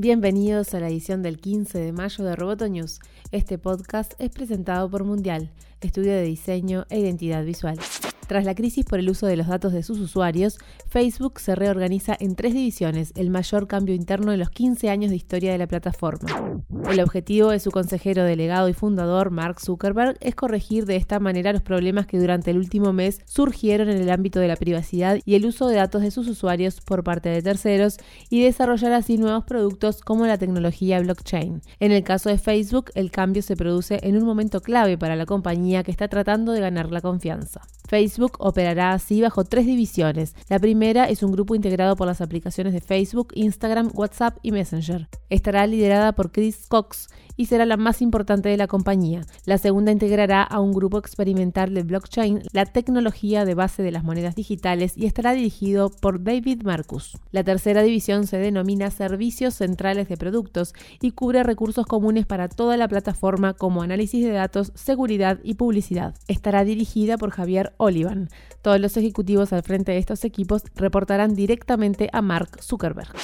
Bienvenidos a la edición del 15 de mayo de Roboto News. Este podcast es presentado por Mundial, estudio de diseño e identidad visual. Tras la crisis por el uso de los datos de sus usuarios, Facebook se reorganiza en tres divisiones, el mayor cambio interno en los 15 años de historia de la plataforma. El objetivo de su consejero delegado y fundador, Mark Zuckerberg, es corregir de esta manera los problemas que durante el último mes surgieron en el ámbito de la privacidad y el uso de datos de sus usuarios por parte de terceros y desarrollar así nuevos productos como la tecnología blockchain. En el caso de Facebook, el cambio se produce en un momento clave para la compañía que está tratando de ganar la confianza. Facebook operará así bajo tres divisiones. La primera es un grupo integrado por las aplicaciones de Facebook, Instagram, WhatsApp y Messenger. Estará liderada por Chris Cox y será la más importante de la compañía. La segunda integrará a un grupo experimental de blockchain, la tecnología de base de las monedas digitales, y estará dirigido por David Marcus. La tercera división se denomina Servicios Centrales de Productos y cubre recursos comunes para toda la plataforma como análisis de datos, seguridad y publicidad. Estará dirigida por Javier Olivan. Todos los ejecutivos al frente de estos equipos reportarán directamente a Mark Zuckerberg.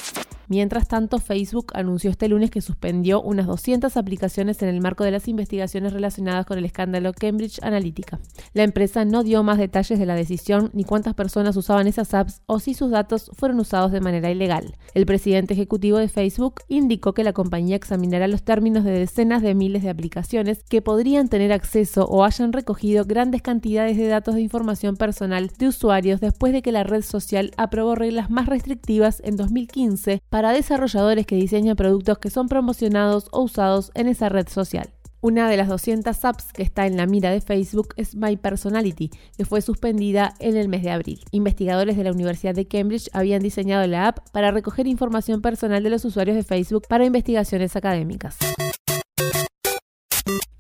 Mientras tanto, Facebook anunció este lunes que suspendió unas 200 aplicaciones en el marco de las investigaciones relacionadas con el escándalo Cambridge Analytica. La empresa no dio más detalles de la decisión ni cuántas personas usaban esas apps o si sus datos fueron usados de manera ilegal. El presidente ejecutivo de Facebook indicó que la compañía examinará los términos de decenas de miles de aplicaciones que podrían tener acceso o hayan recogido grandes cantidades de datos de información personal de usuarios después de que la red social aprobó reglas más restrictivas en 2015 para desarrolladores que diseñan productos que son promocionados o usados en esa red social. Una de las 200 apps que está en la mira de Facebook es My Personality, que fue suspendida en el mes de abril. Investigadores de la Universidad de Cambridge habían diseñado la app para recoger información personal de los usuarios de Facebook para investigaciones académicas.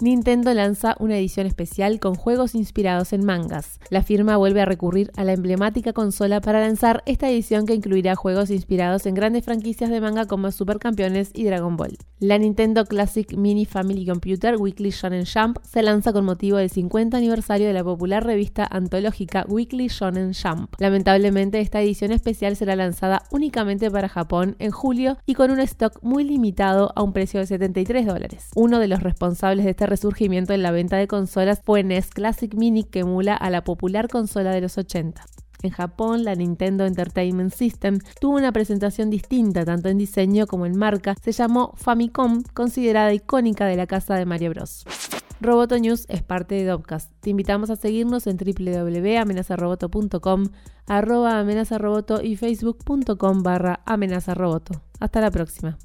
Nintendo lanza una edición especial con juegos inspirados en mangas. La firma vuelve a recurrir a la emblemática consola para lanzar esta edición que incluirá juegos inspirados en grandes franquicias de manga como Supercampeones y Dragon Ball. La Nintendo Classic Mini Family Computer Weekly Shonen Jump se lanza con motivo del 50 aniversario de la popular revista antológica Weekly Shonen Jump. Lamentablemente esta edición especial será lanzada únicamente para Japón en julio y con un stock muy limitado a un precio de 73 dólares. Uno de los responsables de este resurgimiento en la venta de consolas fue NES Classic Mini que emula a la popular consola de los 80. En Japón, la Nintendo Entertainment System tuvo una presentación distinta tanto en diseño como en marca. Se llamó Famicom, considerada icónica de la casa de Mario Bros. Roboto News es parte de Dopcast. Te invitamos a seguirnos en www.amenazaroboto.com, arroba amenazaroboto y facebook.com barra amenazaroboto. Hasta la próxima.